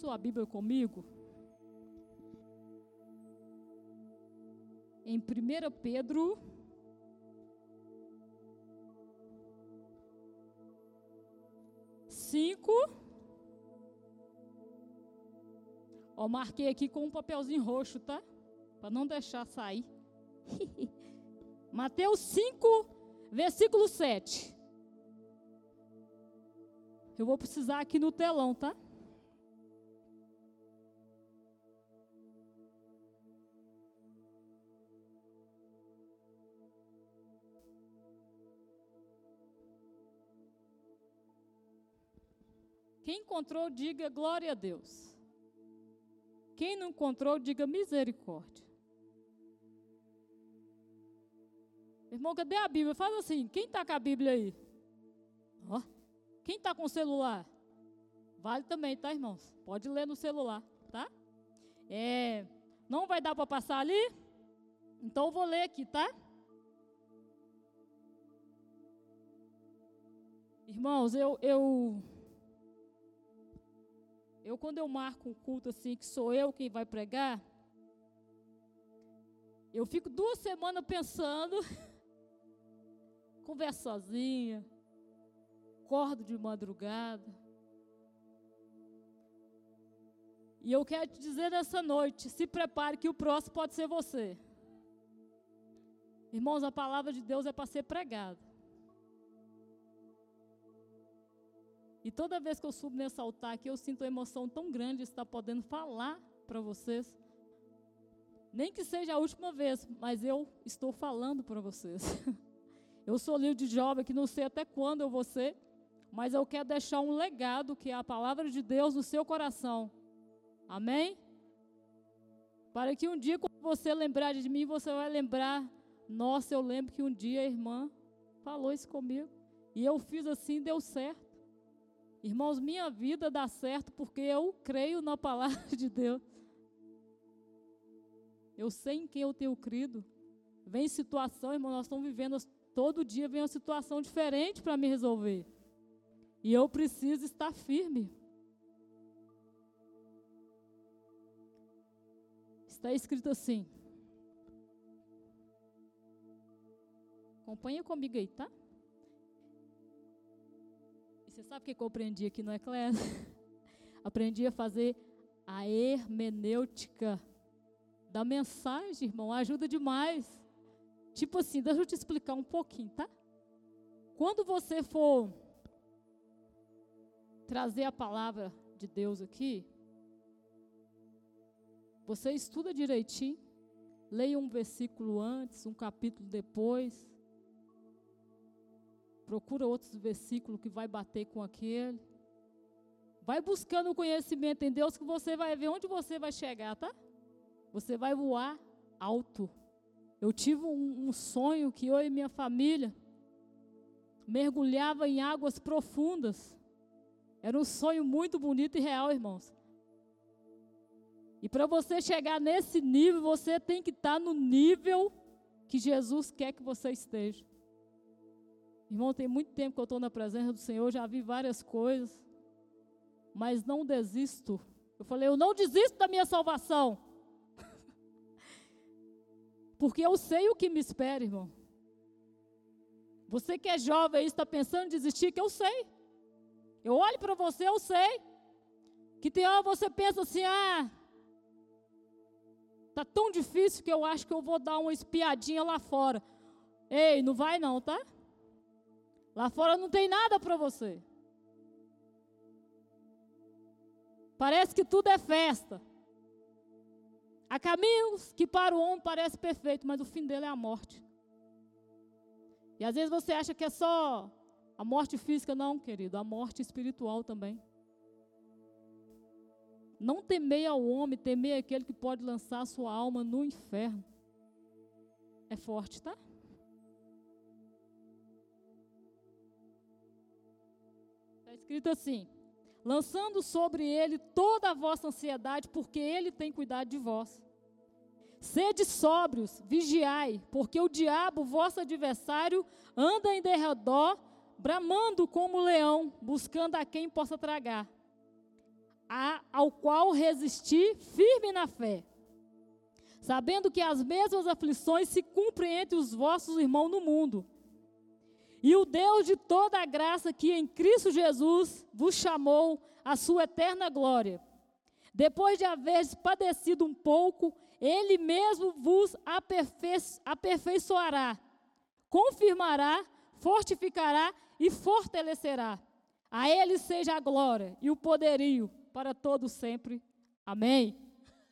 sua Bíblia comigo? Em 1 Pedro. Cinco. Ó, marquei aqui com um papelzinho roxo, tá? Para não deixar sair. Mateus 5, versículo 7. Eu vou precisar aqui no telão, tá? Quem encontrou, diga glória a Deus. Quem não encontrou, diga misericórdia. Irmão, cadê a Bíblia? Faz assim, quem está com a Bíblia aí? Quem está com o celular? Vale também, tá, irmãos? Pode ler no celular, tá? É, não vai dar para passar ali? Então eu vou ler aqui, tá? Irmãos, eu, eu, eu quando eu marco um culto assim, que sou eu quem vai pregar, eu fico duas semanas pensando, converso sozinha, acordo de madrugada. E eu quero te dizer nessa noite: se prepare que o próximo pode ser você. Irmãos, a palavra de Deus é para ser pregada. E toda vez que eu subo nesse altar aqui, eu sinto uma emoção tão grande de estar podendo falar para vocês. Nem que seja a última vez, mas eu estou falando para vocês. Eu sou livro de jovem que não sei até quando eu vou ser, mas eu quero deixar um legado que é a palavra de Deus no seu coração. Amém? Para que um dia, quando você lembrar de mim, você vai lembrar: nossa, eu lembro que um dia a irmã falou isso comigo. E eu fiz assim, deu certo. Irmãos, minha vida dá certo porque eu creio na palavra de Deus. Eu sei em quem eu tenho crido. Vem situação, irmão, nós estamos vivendo todo dia vem uma situação diferente para me resolver. E eu preciso estar firme. Está escrito assim. Acompanha comigo aí, tá? Você sabe o que eu aprendi aqui no Eclésia? aprendi a fazer a hermenêutica da mensagem, irmão. Ajuda demais. Tipo assim, deixa eu te explicar um pouquinho, tá? Quando você for trazer a palavra de Deus aqui, você estuda direitinho, leia um versículo antes, um capítulo depois, procura outros versículos que vai bater com aquele. Vai buscando o conhecimento em Deus que você vai ver onde você vai chegar, tá? Você vai voar alto. Eu tive um, um sonho que eu e minha família mergulhava em águas profundas. Era um sonho muito bonito e real, irmãos. E para você chegar nesse nível, você tem que estar tá no nível que Jesus quer que você esteja. Irmão, tem muito tempo que eu estou na presença do Senhor, já vi várias coisas, mas não desisto. Eu falei, eu não desisto da minha salvação. Porque eu sei o que me espera, irmão. Você que é jovem e está pensando em desistir, que eu sei. Eu olho para você, eu sei. Que tem hora você pensa assim, ah, tá tão difícil que eu acho que eu vou dar uma espiadinha lá fora. Ei, não vai não, tá? Lá fora não tem nada para você. Parece que tudo é festa. Há caminhos que para o homem parece perfeito, mas o fim dele é a morte. E às vezes você acha que é só a morte física, não, querido, a morte espiritual também. Não temei ao homem, temei aquele que pode lançar sua alma no inferno. É forte, tá? Escrito assim: lançando sobre ele toda a vossa ansiedade, porque ele tem cuidado de vós. Sede sóbrios, vigiai, porque o diabo, vosso adversário, anda em derredor, bramando como leão, buscando a quem possa tragar. a, ao qual resisti firme na fé, sabendo que as mesmas aflições se cumprem entre os vossos irmãos no mundo. E o Deus de toda a graça que em Cristo Jesus vos chamou à sua eterna glória, depois de haver padecido um pouco, ele mesmo vos aperfeiçoará, confirmará, fortificará e fortalecerá. A ele seja a glória e o poderio para todos sempre. Amém.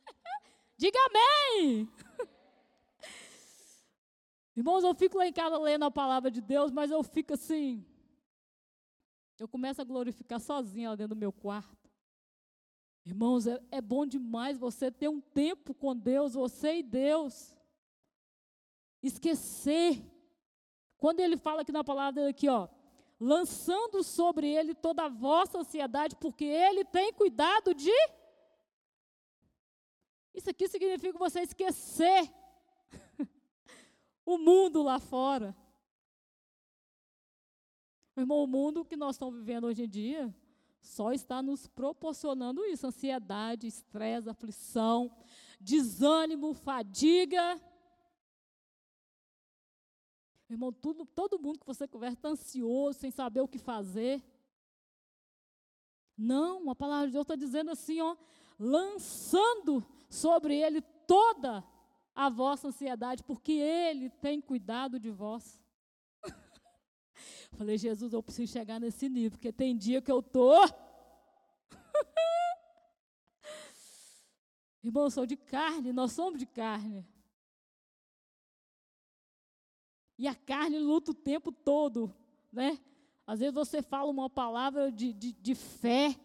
Diga amém. Irmãos, eu fico lá em casa lendo a palavra de Deus, mas eu fico assim. Eu começo a glorificar sozinha lá dentro do meu quarto. Irmãos, é, é bom demais você ter um tempo com Deus, você e Deus. Esquecer. Quando ele fala aqui na palavra dele aqui, ó, lançando sobre ele toda a vossa ansiedade, porque ele tem cuidado de. Isso aqui significa você esquecer o mundo lá fora. Irmão, o mundo que nós estamos vivendo hoje em dia só está nos proporcionando isso: ansiedade, estresse, aflição, desânimo, fadiga. Irmão, tudo, todo mundo que você conversa está ansioso, sem saber o que fazer. Não, a palavra de Deus está dizendo assim, ó, lançando sobre ele toda a vossa ansiedade, porque ele tem cuidado de vós. Falei, Jesus, eu preciso chegar nesse nível, porque tem dia que eu tô. Irmão, eu sou de carne, nós somos de carne. E a carne luta o tempo todo, né? Às vezes você fala uma palavra de, de, de fé,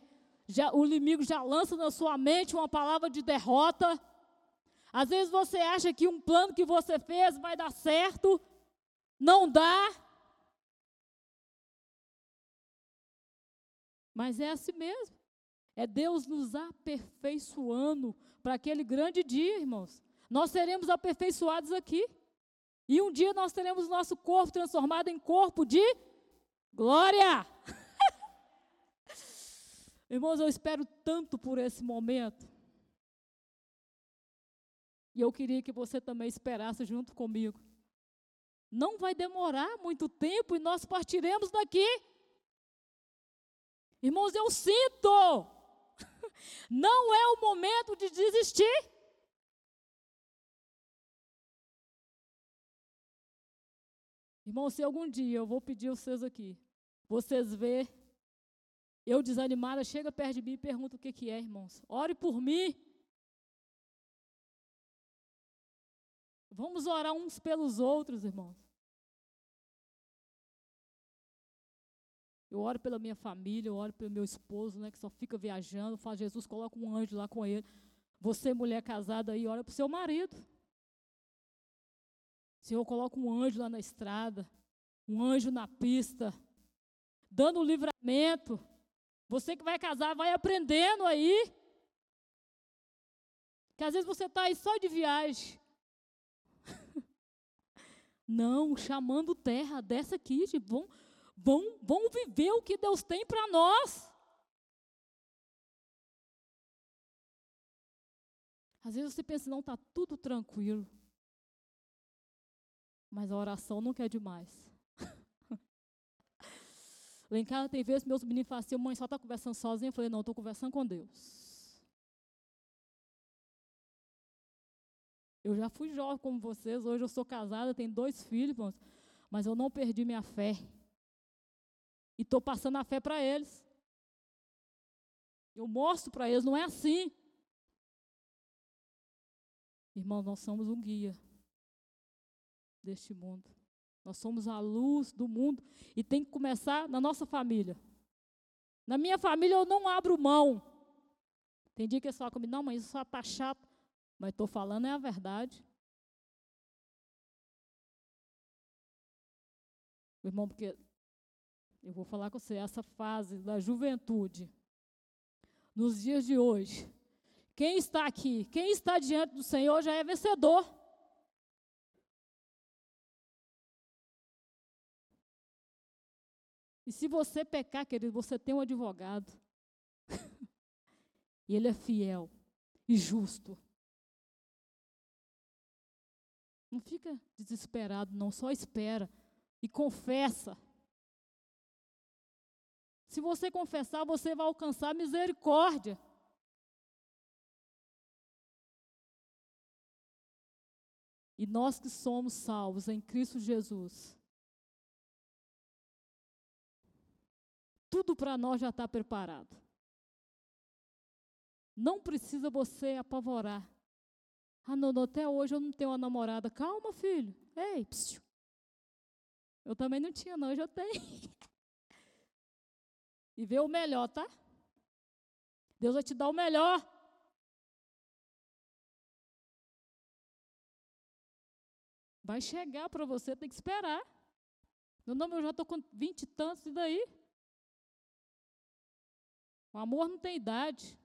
já, o inimigo já lança na sua mente uma palavra de derrota. Às vezes você acha que um plano que você fez vai dar certo, não dá. Mas é assim mesmo. É Deus nos aperfeiçoando para aquele grande dia, irmãos. Nós seremos aperfeiçoados aqui. E um dia nós teremos nosso corpo transformado em corpo de glória. Irmãos, eu espero tanto por esse momento. E eu queria que você também esperasse junto comigo. Não vai demorar muito tempo e nós partiremos daqui. Irmãos, eu sinto. Não é o momento de desistir. Irmão, se algum dia eu vou pedir vocês aqui, vocês vê eu desanimada, chega perto de mim e pergunta o que, que é, irmãos. Ore por mim. Vamos orar uns pelos outros, irmãos. Eu oro pela minha família, eu oro pelo meu esposo, né, que só fica viajando. Fala, Jesus, coloca um anjo lá com ele. Você, mulher casada aí, ora para o seu marido. Senhor, coloca um anjo lá na estrada, um anjo na pista, dando livramento. Você que vai casar, vai aprendendo aí. Que às vezes você está aí só de viagem. Não, chamando terra, dessa aqui, gente, vão, vão, vão viver o que Deus tem para nós. Às vezes você pensa, não, está tudo tranquilo. Mas a oração nunca é demais. Lá em casa tem vezes meus meninos falam assim, mãe, só está conversando sozinha. Eu falei, não, estou conversando com Deus. Eu já fui jovem como vocês, hoje eu sou casada, tenho dois filhos, mas eu não perdi minha fé. E estou passando a fé para eles. Eu mostro para eles, não é assim. Irmãos, nós somos um guia deste mundo. Nós somos a luz do mundo e tem que começar na nossa família. Na minha família eu não abro mão. Tem dia que eles falam comigo, não, mas isso só está chato. Mas estou falando é a verdade. Irmão, porque eu vou falar com você, essa fase da juventude, nos dias de hoje, quem está aqui, quem está diante do Senhor já é vencedor. E se você pecar, querido, você tem um advogado. E Ele é fiel e justo. Não fica desesperado, não, só espera e confessa. Se você confessar, você vai alcançar misericórdia. E nós que somos salvos em Cristo Jesus, tudo para nós já está preparado. Não precisa você apavorar. Ah, não, não, até hoje eu não tenho uma namorada. Calma, filho. Ei, psiu. Eu também não tinha, não, hoje eu tenho. e vê o melhor, tá? Deus vai te dar o melhor. Vai chegar para você, tem que esperar. Meu nome, eu já estou com vinte e tantos, e daí? O amor não tem idade.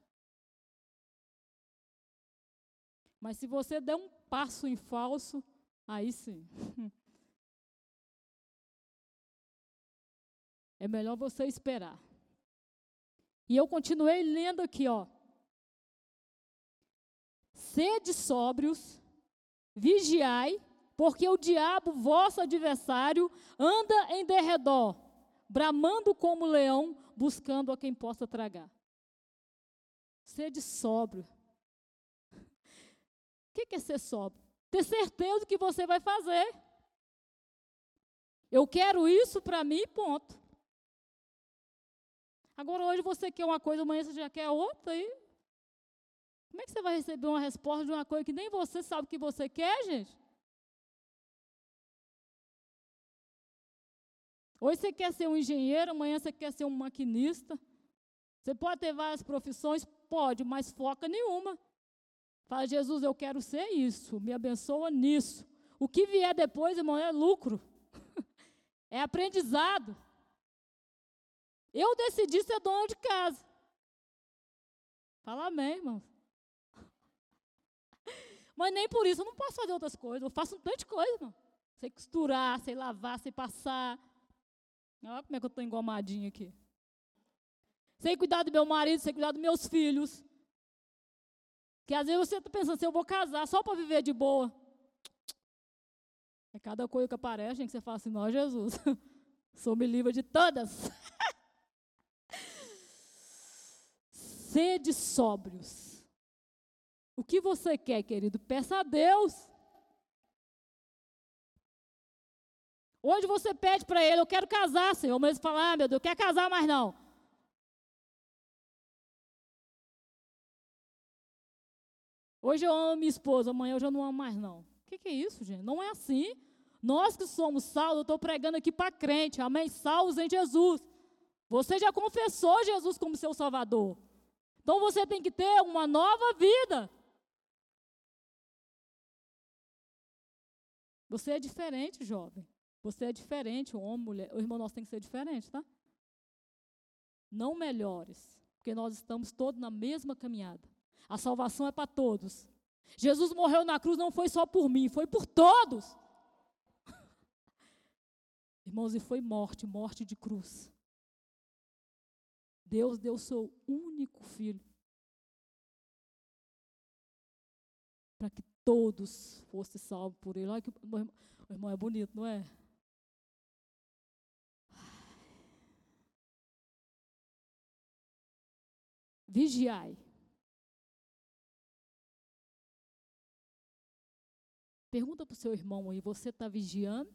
Mas se você der um passo em falso, aí sim. É melhor você esperar. E eu continuei lendo aqui, ó. Sede sóbrios, vigiai, porque o diabo, vosso adversário, anda em derredor, bramando como leão, buscando a quem possa tragar. Sede sóbrio. O que é ser sóbrio? Ter certeza do que você vai fazer. Eu quero isso para mim, ponto. Agora, hoje você quer uma coisa, amanhã você já quer outra. E como é que você vai receber uma resposta de uma coisa que nem você sabe o que você quer, gente? Hoje você quer ser um engenheiro, amanhã você quer ser um maquinista. Você pode ter várias profissões? Pode, mas foca nenhuma. Fala, Jesus, eu quero ser isso, me abençoa nisso. O que vier depois, irmão, é lucro. é aprendizado. Eu decidi ser dona de casa. Fala amém, irmão. Mas nem por isso eu não posso fazer outras coisas. Eu faço um tanto de coisa, irmão. Sei costurar, sei lavar, sei passar. Olha como é que eu estou engomadinha aqui. Sei cuidar do meu marido, sei cuidar dos meus filhos. Que às vezes você está pensando assim, eu vou casar só para viver de boa. É cada coisa que aparece, que você fala assim, não, Jesus, sou me livre de todas. Sede sóbrios. O que você quer, querido? Peça a Deus. Hoje você pede para ele, eu quero casar, Senhor, mas ele fala, ah, meu Deus, eu quero casar mais não. Hoje eu amo minha esposa, amanhã eu já não amo mais não. O que, que é isso, gente? Não é assim. Nós que somos salvos, eu estou pregando aqui para crente, amém? Salvos em Jesus. Você já confessou Jesus como seu Salvador. Então você tem que ter uma nova vida. Você é diferente, jovem. Você é diferente, homem, mulher. O irmão nosso tem que ser diferente, tá? Não melhores, porque nós estamos todos na mesma caminhada. A salvação é para todos. Jesus morreu na cruz não foi só por mim, foi por todos. Irmãos, e foi morte, morte de cruz. Deus deu seu único filho para que todos fossem salvos por ele. Olha que o irmão é bonito, não é? Vigiai. Pergunta para o seu irmão aí, você está vigiando?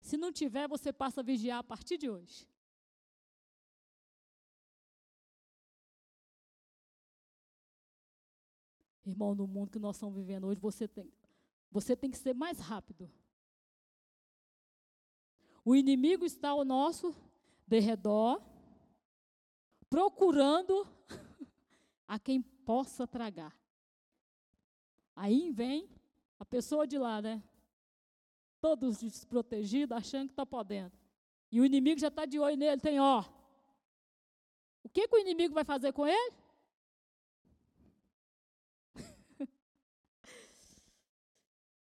Se não tiver, você passa a vigiar a partir de hoje. Irmão, no mundo que nós estamos vivendo hoje, você tem, você tem que ser mais rápido. O inimigo está ao nosso derredor, procurando a quem possa tragar. Aí vem a pessoa de lá, né? Todos desprotegidos, achando que está podendo. E o inimigo já está de olho nele, tem ó. O que, que o inimigo vai fazer com ele?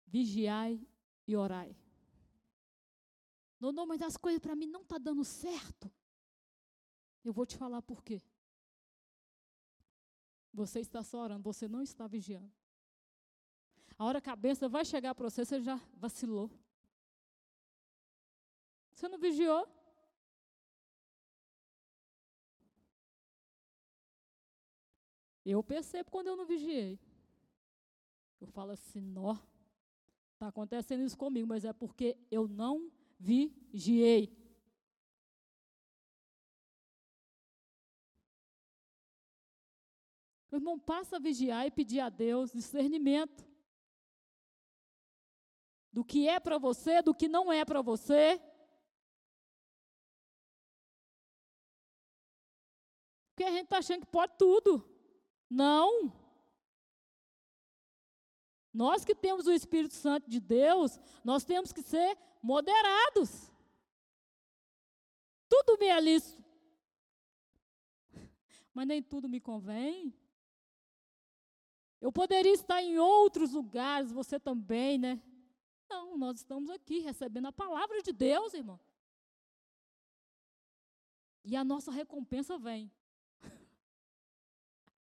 Vigiai e orai. Não, não, mas as coisas para mim não tá dando certo. Eu vou te falar por quê. Você está só orando, você não está vigiando. A hora que a bênção vai chegar para você, você já vacilou. Você não vigiou? Eu percebo quando eu não vigiei. Eu falo assim, nó, está acontecendo isso comigo, mas é porque eu não vigiei. O irmão passa a vigiar e pedir a Deus discernimento do que é para você, do que não é para você. Porque a gente está achando que pode tudo. Não. Nós que temos o Espírito Santo de Deus, nós temos que ser moderados. Tudo me é. Mas nem tudo me convém. Eu poderia estar em outros lugares, você também, né? Não, nós estamos aqui recebendo a palavra de Deus, irmão. E a nossa recompensa vem.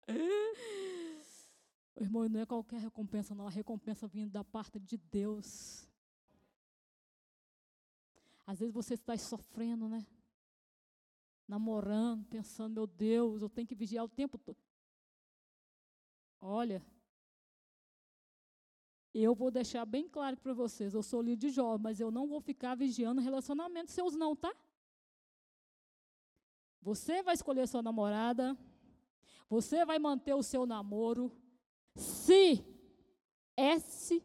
irmão, não é qualquer recompensa, não. A recompensa vindo da parte de Deus. Às vezes você está sofrendo, né? Namorando, pensando, meu Deus, eu tenho que vigiar o tempo todo. Olha, eu vou deixar bem claro para vocês, eu sou líder de jovem, mas eu não vou ficar vigiando relacionamentos seus não, tá? Você vai escolher sua namorada, você vai manter o seu namoro, se, S,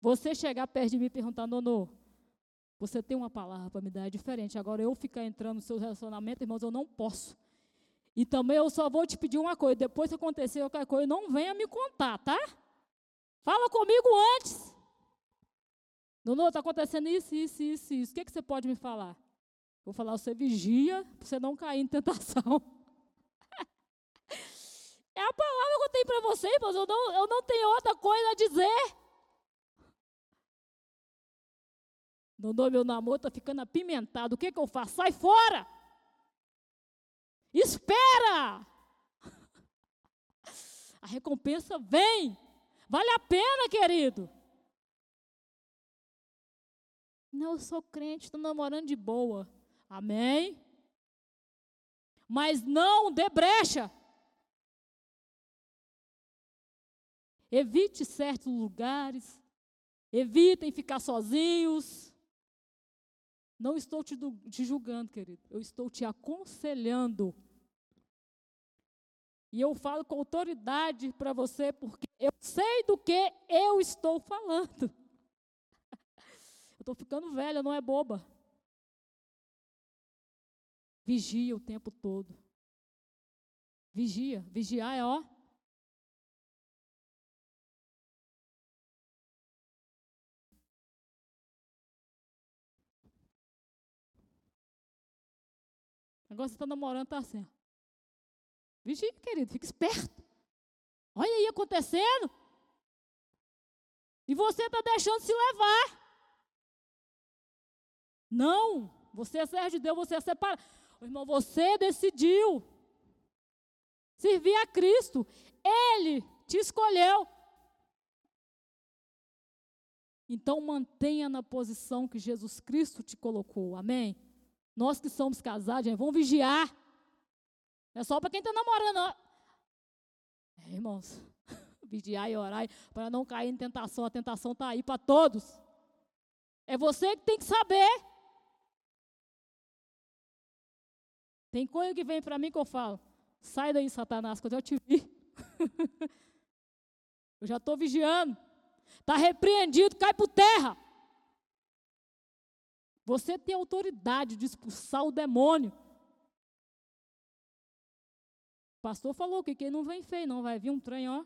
você chegar perto de mim e perguntar, Nono, você tem uma palavra para me dar, é diferente. Agora eu ficar entrando no seu relacionamento, irmãos, eu não posso. E também eu só vou te pedir uma coisa, depois que acontecer qualquer coisa, não venha me contar, tá? Fala comigo antes. Nono, está acontecendo isso, isso, isso, isso. O que, que você pode me falar? Vou falar, você vigia para você não cair em tentação. é a palavra que eu tenho para você, irmãos. Eu não, eu não tenho outra coisa a dizer. Nono, meu namoro está ficando apimentado. O que, que eu faço? Sai fora! Espera! A recompensa vem. Vale a pena, querido. Não, eu sou crente, estou namorando de boa. Amém? Mas não dê brecha. Evite certos lugares. Evitem ficar sozinhos. Não estou te, te julgando, querido. Eu estou te aconselhando. E eu falo com autoridade para você, porque eu sei do que eu estou falando. Eu estou ficando velha, não é boba. Vigia o tempo todo. Vigia. Vigiar é ó. Agora você está namorando, está assim. Vigia, querido, fica esperto. Olha aí acontecendo. E você está deixando se levar. Não, você é servo de Deus, você é separado. Irmão, você decidiu servir a Cristo. Ele te escolheu. Então mantenha na posição que Jesus Cristo te colocou. Amém? Nós que somos casados, vamos vigiar. É só para quem está namorando. É, irmãos, vigiar e orar para não cair em tentação. A tentação está aí para todos. É você que tem que saber. Tem coisa que vem para mim que eu falo: sai daí, Satanás, quando eu te vi. eu já estou vigiando. Está repreendido, cai por terra. Você tem autoridade de expulsar o demônio. O pastor falou que quem não vem feio, não vai vir um trem, ó,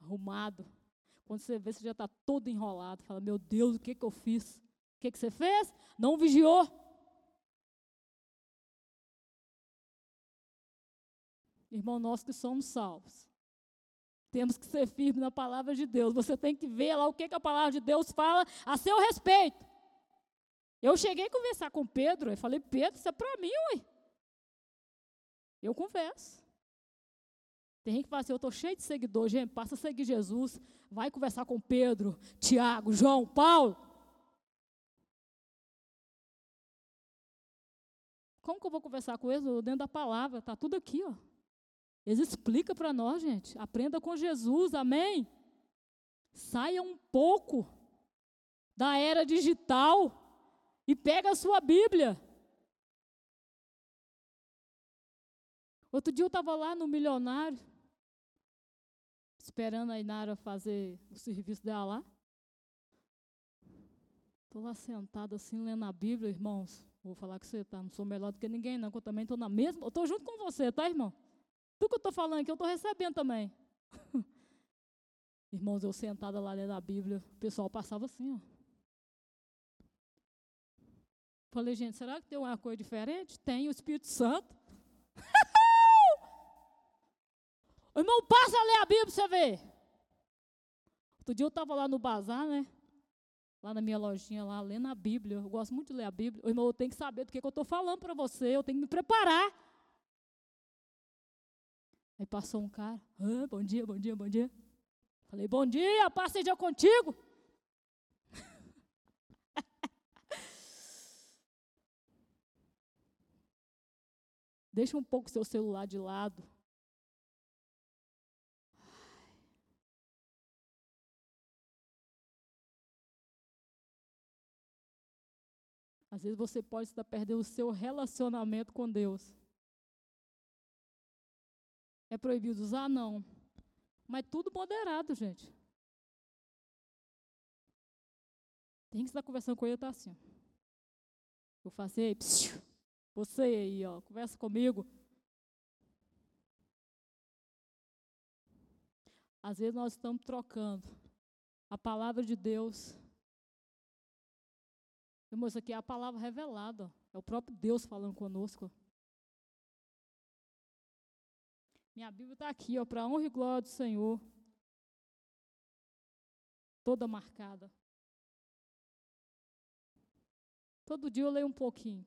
arrumado. Quando você vê, você já está todo enrolado. Fala, meu Deus, o que, que eu fiz? O que, que você fez? Não vigiou. Irmão, nós que somos salvos. Temos que ser firmes na palavra de Deus. Você tem que ver lá o que, que a palavra de Deus fala a seu respeito. Eu cheguei a conversar com Pedro e falei, Pedro, isso é para mim, ué. Eu converso. Tem gente que fala assim, eu estou cheio de seguidores, gente, passa a seguir Jesus, vai conversar com Pedro, Tiago, João, Paulo. Como que eu vou conversar com eles? Dentro da palavra, está tudo aqui, ó. Eles explicam para nós, gente. Aprenda com Jesus, amém? Saia um pouco da era digital e pega a sua Bíblia. Outro dia eu estava lá no Milionário, esperando a Inara fazer o serviço dela lá. Estou lá sentado assim, lendo a Bíblia, irmãos. Vou falar que você tá, não sou melhor do que ninguém, não, que eu também estou na mesma. Eu estou junto com você, tá, irmão? Tudo que eu estou falando aqui, eu estou recebendo também. Irmãos, eu sentada lá lendo a Bíblia, o pessoal passava assim, ó. Falei, gente, será que tem uma coisa diferente? Tem o Espírito Santo. Irmão, passa a ler a Bíblia para você ver. Outro dia eu estava lá no bazar, né? Lá na minha lojinha, lá, lendo a Bíblia. Eu gosto muito de ler a Bíblia. Irmão, eu tenho que saber do que, que eu estou falando para você. Eu tenho que me preparar. Aí passou um cara. Ah, bom dia, bom dia, bom dia. Falei, bom dia, paz seja contigo. Deixa um pouco seu celular de lado. Às vezes você pode estar perdendo o seu relacionamento com Deus. É proibido usar? Não. Mas tudo moderado, gente. Tem que estar conversando com ele, tá assim. Eu faço, ei, psiu, você aí, ó, conversa comigo. Às vezes nós estamos trocando a palavra de Deus. Irmão, isso aqui é a palavra revelada. É o próprio Deus falando conosco. Minha Bíblia está aqui, ó, para honra e glória do Senhor. Toda marcada. Todo dia eu leio um pouquinho.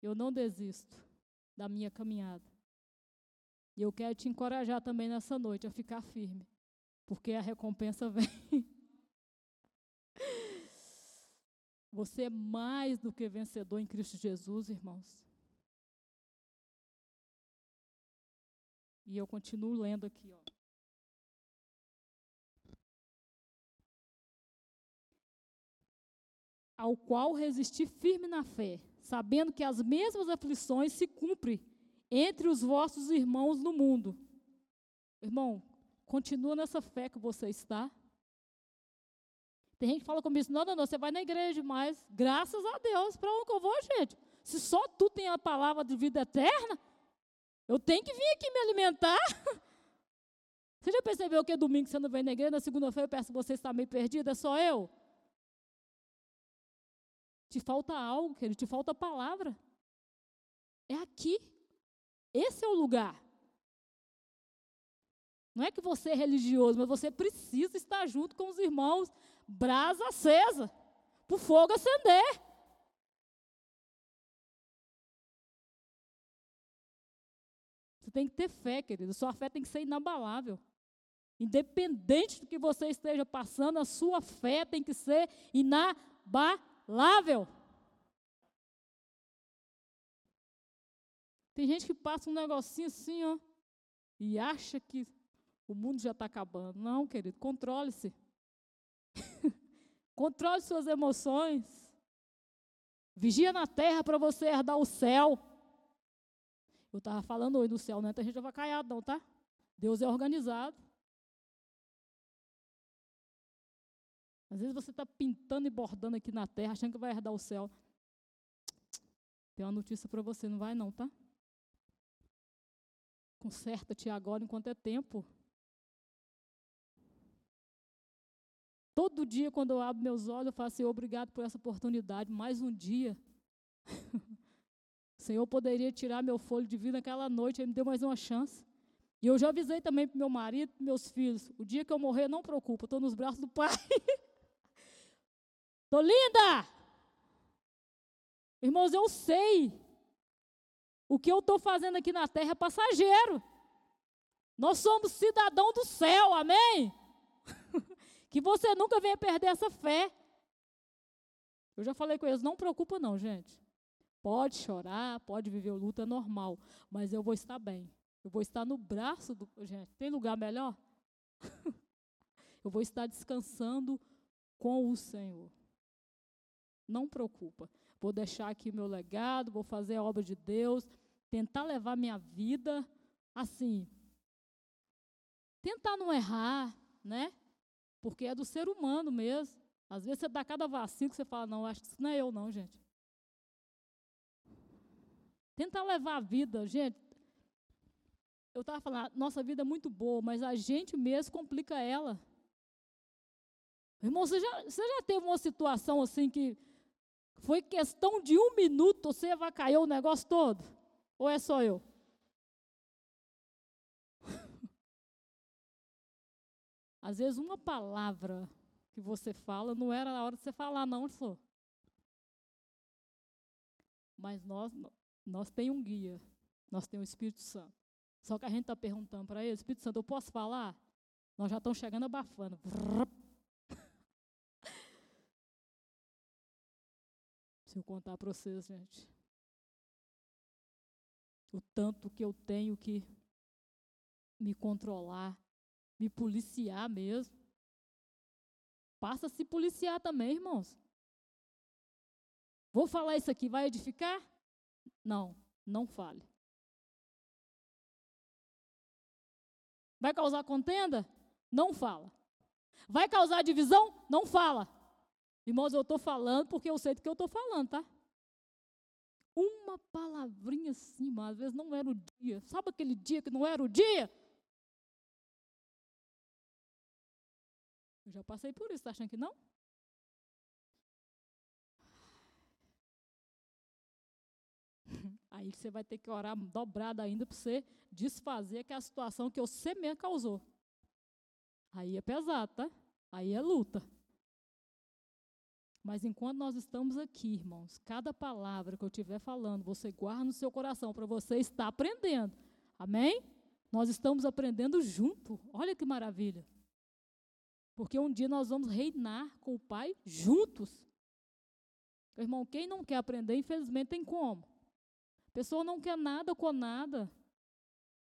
Eu não desisto da minha caminhada. E eu quero te encorajar também nessa noite a ficar firme, porque a recompensa vem. Você é mais do que vencedor em Cristo Jesus, irmãos. E eu continuo lendo aqui, ó. Ao qual resisti firme na fé, sabendo que as mesmas aflições se cumprem entre os vossos irmãos no mundo. Irmão, continua nessa fé que você está. Tem gente que fala comigo, não, não, não, você vai na igreja, mas graças a Deus, para onde eu vou, gente? Se só tu tem a palavra de vida eterna, eu tenho que vir aqui me alimentar. Você já percebeu que domingo você não vem na igreja, na segunda-feira eu peço você está meio perdida, só eu? Te falta algo, querido, te falta palavra. É aqui. Esse é o lugar. Não é que você é religioso, mas você precisa estar junto com os irmãos, brasa acesa, para o fogo acender. Você tem que ter fé, querido. Sua fé tem que ser inabalável. Independente do que você esteja passando, a sua fé tem que ser inabalável lável. Tem gente que passa um negocinho assim, ó, e acha que o mundo já está acabando. Não, querido, controle-se. controle suas emoções. Vigia na terra para você herdar o céu. Eu estava falando hoje do céu, não é a gente vai caiado, não, tá? Deus é organizado. Às vezes você está pintando e bordando aqui na terra, achando que vai herdar o céu. Tem uma notícia para você, não vai não, tá? Conserta-te agora enquanto é tempo. Todo dia, quando eu abro meus olhos, eu falo, Senhor, obrigado por essa oportunidade, mais um dia. o Senhor poderia tirar meu folho de vida naquela noite, Ele me deu mais uma chance. E eu já avisei também para meu marido, meus filhos, o dia que eu morrer, não preocupa, estou nos braços do Pai. Tô linda! Irmãos, eu sei. O que eu estou fazendo aqui na terra é passageiro. Nós somos cidadão do céu, amém? que você nunca venha perder essa fé. Eu já falei com eles, não preocupa não, gente. Pode chorar, pode viver o luto, é normal. Mas eu vou estar bem. Eu vou estar no braço do. Gente, tem lugar melhor? eu vou estar descansando com o Senhor. Não preocupa. Vou deixar aqui meu legado, vou fazer a obra de Deus, tentar levar minha vida assim. Tentar não errar, né? Porque é do ser humano mesmo. Às vezes você dá cada vacilo que você fala, não, acho que isso não é eu não, gente. Tentar levar a vida, gente. Eu estava falando, nossa vida é muito boa, mas a gente mesmo complica ela. Irmão, você já, você já teve uma situação assim que foi questão de um minuto, você vai cair o negócio todo? Ou é só eu? Às vezes uma palavra que você fala não era a hora de você falar, não, só. Mas nós, nós temos um guia, nós temos o Espírito Santo. Só que a gente está perguntando para ele, Espírito Santo, eu posso falar? Nós já estamos chegando abafando. Se eu contar para vocês, gente, o tanto que eu tenho que me controlar, me policiar mesmo. Passa a se policiar também, irmãos. Vou falar isso aqui, vai edificar? Não, não fale. Vai causar contenda? Não fala. Vai causar divisão? Não fala. Irmãos, eu estou falando porque eu sei do que eu estou falando, tá? Uma palavrinha assim, mas às vezes não era o dia. Sabe aquele dia que não era o dia? Eu já passei por isso, está achando que não? Aí você vai ter que orar dobrado ainda para você desfazer aquela situação que você mesmo causou. Aí é pesado, tá? Aí é luta. Mas enquanto nós estamos aqui, irmãos, cada palavra que eu estiver falando, você guarda no seu coração para você estar aprendendo. Amém? Nós estamos aprendendo junto. Olha que maravilha. Porque um dia nós vamos reinar com o Pai juntos. Irmão, quem não quer aprender, infelizmente tem como. A pessoa não quer nada com nada.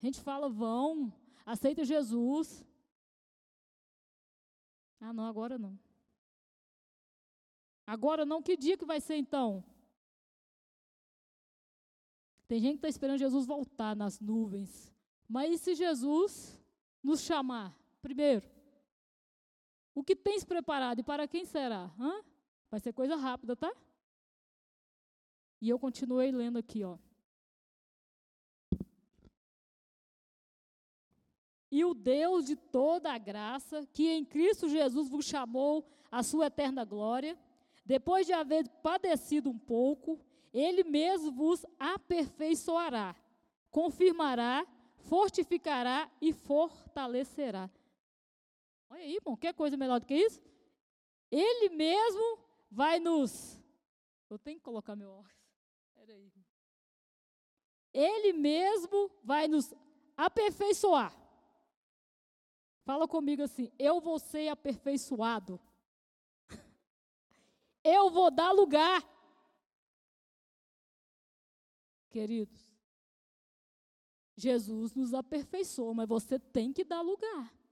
A gente fala, vão, aceita Jesus. Ah, não, agora não. Agora não, que dia que vai ser então? Tem gente que está esperando Jesus voltar nas nuvens. Mas e se Jesus nos chamar? Primeiro, o que tens preparado e para quem será? Hã? Vai ser coisa rápida, tá? E eu continuei lendo aqui, ó. E o Deus de toda a graça, que em Cristo Jesus vos chamou à sua eterna glória, depois de haver padecido um pouco, ele mesmo vos aperfeiçoará, confirmará, fortificará e fortalecerá. Olha aí, irmão, quer coisa melhor do que isso? Ele mesmo vai nos. Eu tenho que colocar meu óculos. Peraí. Ele mesmo vai nos aperfeiçoar. Fala comigo assim: eu vou ser aperfeiçoado eu vou dar lugar. Queridos, Jesus nos aperfeiçoou, mas você tem que dar lugar.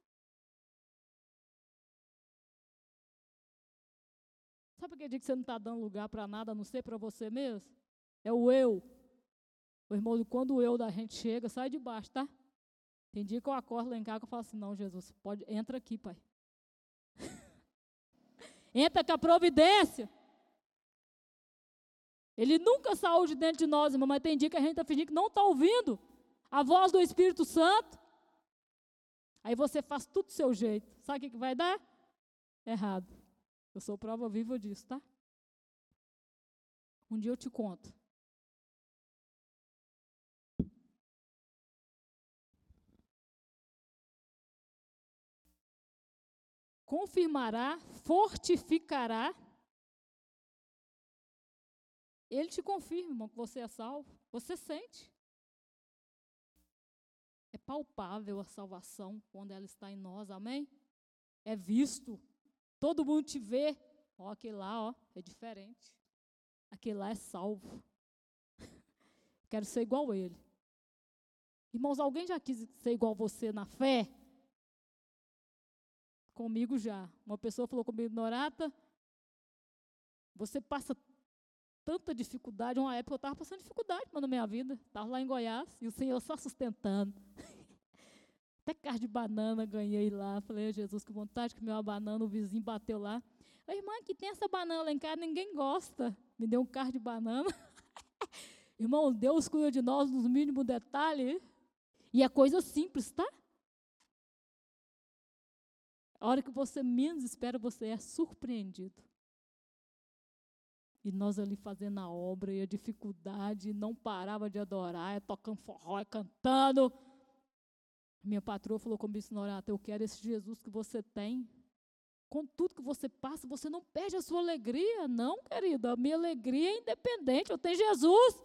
Sabe aquele dia que você não está dando lugar para nada, a não ser para você mesmo? É o eu. O irmão, quando o eu da gente chega, sai de baixo, tá? Tem dia que eu acordo lá em casa e falo assim, não, Jesus, pode, entra aqui, pai. Entra com a providência. Ele nunca saiu de dentro de nós, irmão, mas tem dia que a gente está fingindo que não está ouvindo a voz do Espírito Santo. Aí você faz tudo do seu jeito. Sabe o que, vai dar? Errado. Eu sou prova viva disso, tá? Um dia eu te conto. confirmará, fortificará Ele te confirma, irmão, que você é salvo. Você sente. É palpável a salvação quando ela está em nós, amém? É visto. Todo mundo te vê. Ó, aquele lá, ó, é diferente. Aquele lá é salvo. Quero ser igual a ele. Irmãos, alguém já quis ser igual a você na fé? Comigo já. Uma pessoa falou comigo, Norata, você passa tanta dificuldade. Uma época eu estava passando dificuldade na minha vida. Estava lá em Goiás e o Senhor só sustentando. Até carne de banana ganhei lá. Falei, Jesus, que vontade que meu banana, o vizinho bateu lá. A irmã, que tem essa banana lá em casa, ninguém gosta. Me deu um carro de banana. Irmão, Deus cuida de nós nos mínimos detalhes. E é coisa simples, tá? A hora que você menos espera, você é surpreendido. E nós ali fazendo a obra e a dificuldade, não parava de adorar, é tocando forró, é cantando. Minha patroa falou comigo, Norata, eu quero esse Jesus que você tem. Com tudo que você passa, você não perde a sua alegria. Não, querida, a minha alegria é independente, eu tenho Jesus.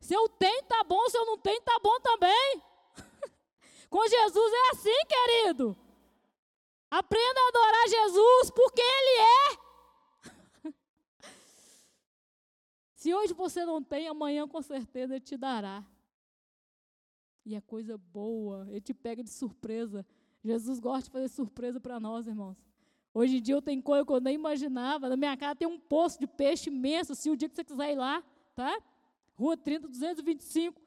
Se eu tenho, tá bom, se eu não tenho, tá bom também. Com Jesus é assim, querido. Aprenda a adorar Jesus porque Ele é. Se hoje você não tem, amanhã com certeza Ele te dará. E é coisa boa, Ele te pega de surpresa. Jesus gosta de fazer surpresa para nós, irmãos. Hoje em dia eu tenho coisa que eu nem imaginava. Na minha casa tem um poço de peixe imenso. Se o dia que você quiser ir lá, tá? Rua 30, 225.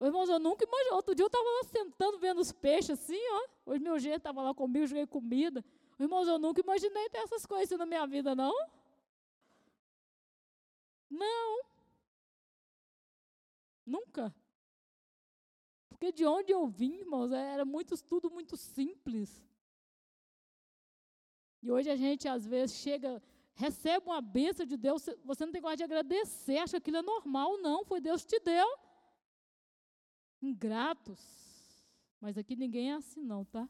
Irmãos, eu nunca imaginei. Outro dia eu estava lá sentando vendo os peixes assim, ó. Hoje meu jeito estava lá comigo, joguei comida. Irmãos, eu nunca imaginei ter essas coisas assim na minha vida, não. Não. Nunca. Porque de onde eu vim, irmãos, era muito tudo muito simples. E hoje a gente às vezes chega, recebe uma bênção de Deus, você não tem coragem de agradecer, acha que aquilo é normal, não, foi Deus que te deu. Ingratos. Mas aqui ninguém é assim não, tá?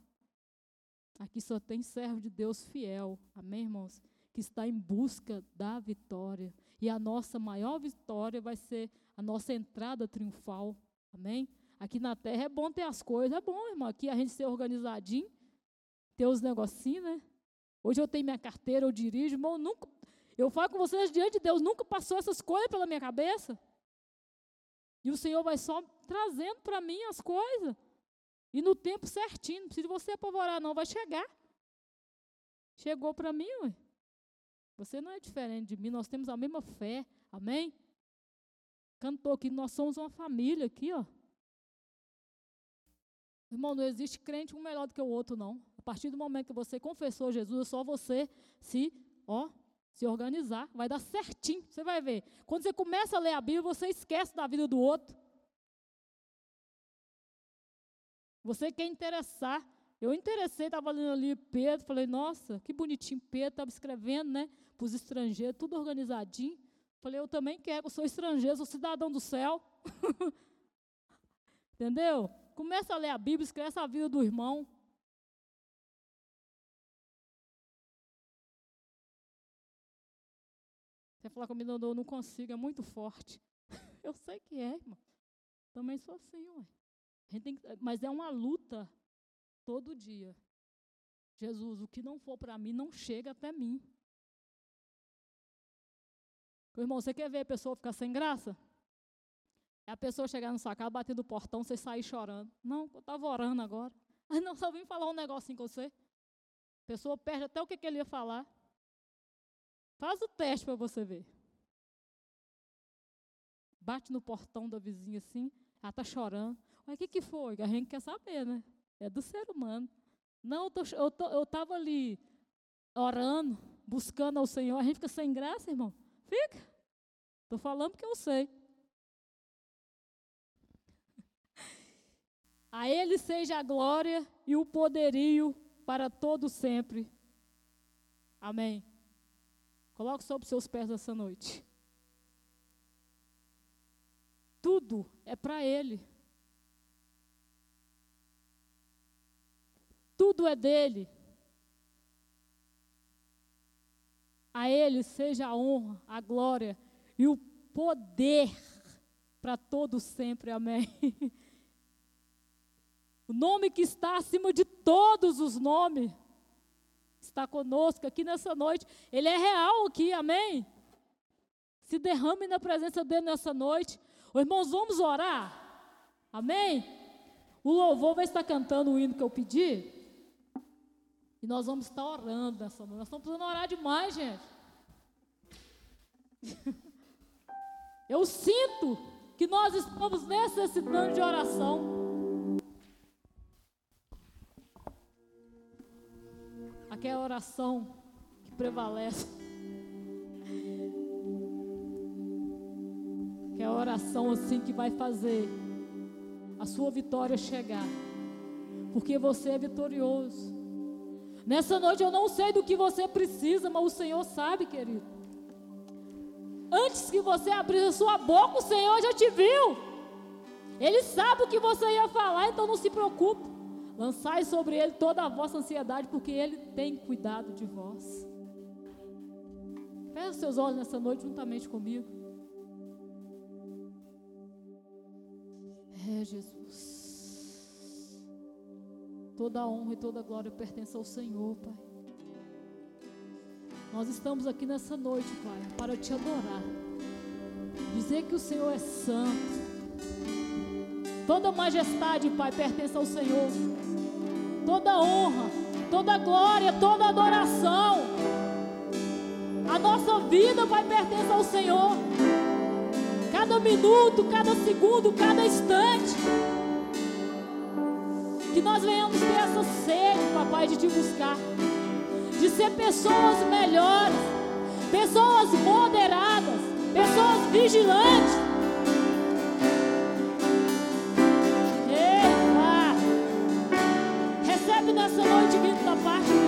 Aqui só tem servo de Deus fiel. Amém, irmãos? Que está em busca da vitória. E a nossa maior vitória vai ser a nossa entrada triunfal. Amém? Aqui na terra é bom ter as coisas, é bom, irmão. Aqui a gente ser organizadinho, ter os negocinhos, né? Hoje eu tenho minha carteira, eu dirijo, irmão. Nunca, eu falo com vocês diante de Deus, nunca passou essas coisas pela minha cabeça. E o Senhor vai só trazendo para mim as coisas. E no tempo certinho, não precisa você apavorar, não, vai chegar. Chegou para mim, ué. Você não é diferente de mim, nós temos a mesma fé. Amém? Cantou aqui, nós somos uma família aqui, ó. Irmão, não existe crente um melhor do que o outro, não. A partir do momento que você confessou Jesus, é só você se, ó, se organizar. Vai dar certinho. Você vai ver. Quando você começa a ler a Bíblia, você esquece da vida do outro. Você quer interessar. Eu interessei, estava lendo ali Pedro, falei, nossa, que bonitinho Pedro, estava escrevendo, né? para os estrangeiros, tudo organizadinho. Falei, eu também quero, eu sou estrangeiro, sou cidadão do céu. Entendeu? Começa a ler a Bíblia, escreve a vida do irmão. Você falar comigo, não, não consigo, é muito forte. eu sei que é, irmão. Também sou assim, ué. Tem, mas é uma luta todo dia. Jesus, o que não for para mim não chega até mim. Irmão, você quer ver a pessoa ficar sem graça? É a pessoa chegar na sua casa, bater no portão, você sair chorando. Não, eu estava orando agora. Aí não, só vim falar um negocinho com você. A pessoa perde até o que, que ele ia falar. Faz o teste para você ver. Bate no portão da vizinha assim, ela está chorando. Mas o que, que foi? A gente quer saber, né? É do ser humano. Não, eu estava ali orando, buscando ao Senhor. A gente fica sem graça, irmão. Fica. Estou falando que eu sei. A Ele seja a glória e o poderio para todo sempre. Amém. Coloque sobre seus pés essa noite. Tudo é para Ele. Tudo é dele. A Ele seja a honra, a glória e o poder para todo sempre. Amém. O nome que está acima de todos os nomes está conosco aqui nessa noite. Ele é real aqui, amém? Se derrame na presença dele nessa noite. Ô, irmãos, vamos orar? Amém? O louvor vai estar cantando o hino que eu pedi. E nós vamos estar orando nessa noite. Nós estamos precisando orar demais, gente. Eu sinto que nós estamos necessitando de oração. Aquela oração que prevalece. Que é a oração assim que vai fazer a sua vitória chegar. Porque você é vitorioso. Nessa noite eu não sei do que você precisa, mas o Senhor sabe, querido. Antes que você abrisse a sua boca, o Senhor já te viu. Ele sabe o que você ia falar, então não se preocupe. Lançai sobre ele toda a vossa ansiedade, porque ele tem cuidado de vós. Feche seus olhos nessa noite juntamente comigo. É, Jesus. Toda a honra e toda a glória pertence ao Senhor, Pai. Nós estamos aqui nessa noite, Pai, para te adorar. Dizer que o Senhor é santo. Toda majestade, Pai, pertence ao Senhor. Toda honra, toda glória, toda adoração. A nossa vida, Pai, pertence ao Senhor. Cada minuto, cada segundo, cada instante. Que nós venhamos ter essa sede, Papai, de te buscar de ser pessoas melhores, pessoas moderadas, pessoas vigilantes. watching.